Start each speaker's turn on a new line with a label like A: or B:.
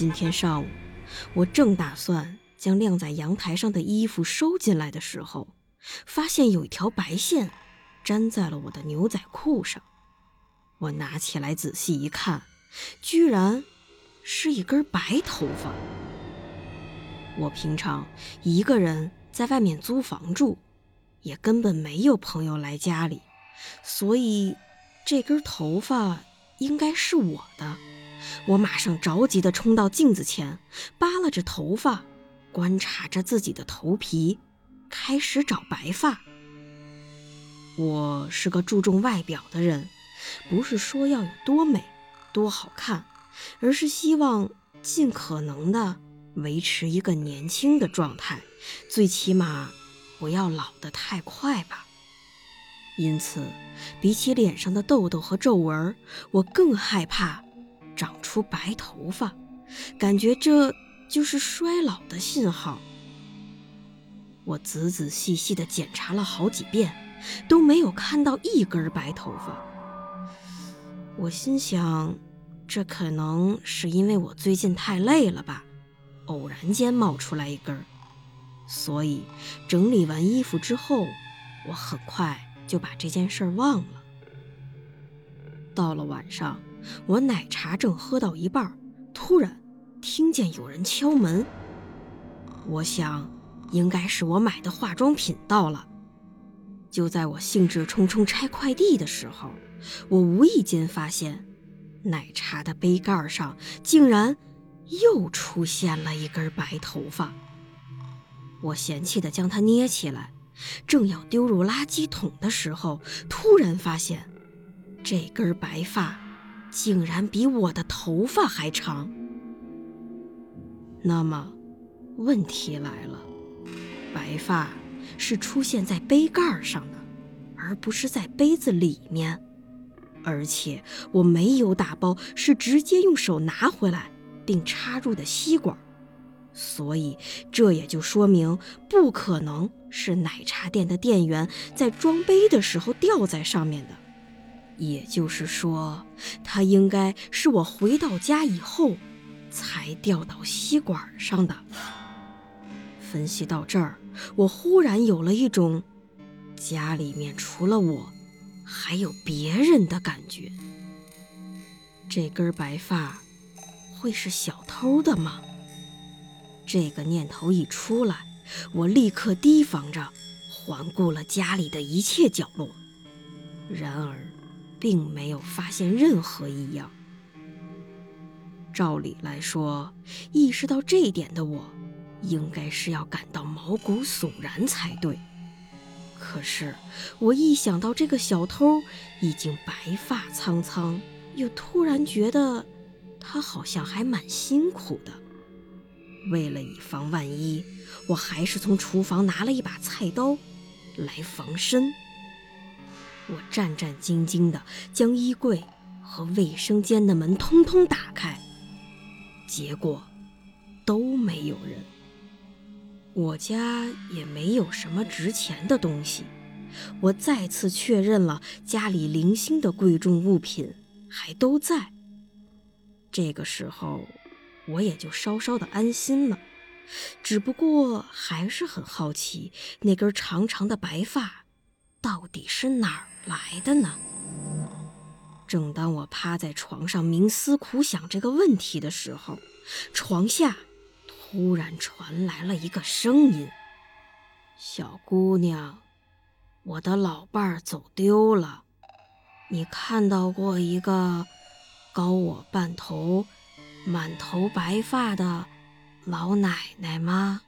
A: 今天上午，我正打算将晾在阳台上的衣服收进来的时候，发现有一条白线粘在了我的牛仔裤上。我拿起来仔细一看，居然是一根白头发。我平常一个人在外面租房住，也根本没有朋友来家里，所以这根头发应该是我的。我马上着急地冲到镜子前，扒拉着头发，观察着自己的头皮，开始找白发。我是个注重外表的人，不是说要有多美、多好看，而是希望尽可能的维持一个年轻的状态，最起码不要老得太快吧。因此，比起脸上的痘痘和皱纹，我更害怕。长出白头发，感觉这就是衰老的信号。我仔仔细细地检查了好几遍，都没有看到一根白头发。我心想，这可能是因为我最近太累了吧，偶然间冒出来一根。所以整理完衣服之后，我很快就把这件事忘了。到了晚上。我奶茶正喝到一半，突然听见有人敲门。我想，应该是我买的化妆品到了。就在我兴致冲冲拆快递的时候，我无意间发现，奶茶的杯盖上竟然又出现了一根白头发。我嫌弃地将它捏起来，正要丢入垃圾桶的时候，突然发现，这根白发。竟然比我的头发还长。那么，问题来了：白发是出现在杯盖上的，而不是在杯子里面。而且我没有打包，是直接用手拿回来并插入的吸管。所以，这也就说明不可能是奶茶店的店员在装杯的时候掉在上面的。也就是说，它应该是我回到家以后才掉到吸管上的。分析到这儿，我忽然有了一种家里面除了我还有别人的感觉。这根白发会是小偷的吗？这个念头一出来，我立刻提防着，环顾了家里的一切角落。然而，并没有发现任何异样。照理来说，意识到这一点的我，应该是要感到毛骨悚然才对。可是，我一想到这个小偷已经白发苍苍，又突然觉得他好像还蛮辛苦的。为了以防万一，我还是从厨房拿了一把菜刀来防身。我战战兢兢地将衣柜和卫生间的门通通打开，结果都没有人。我家也没有什么值钱的东西，我再次确认了家里零星的贵重物品还都在。这个时候，我也就稍稍的安心了，只不过还是很好奇那根长长的白发到底是哪儿。来的呢？正当我趴在床上冥思苦想这个问题的时候，床下突然传来了一个声音：“小姑娘，我的老伴儿走丢了。你看到过一个高我半头、满头白发的老奶奶吗？”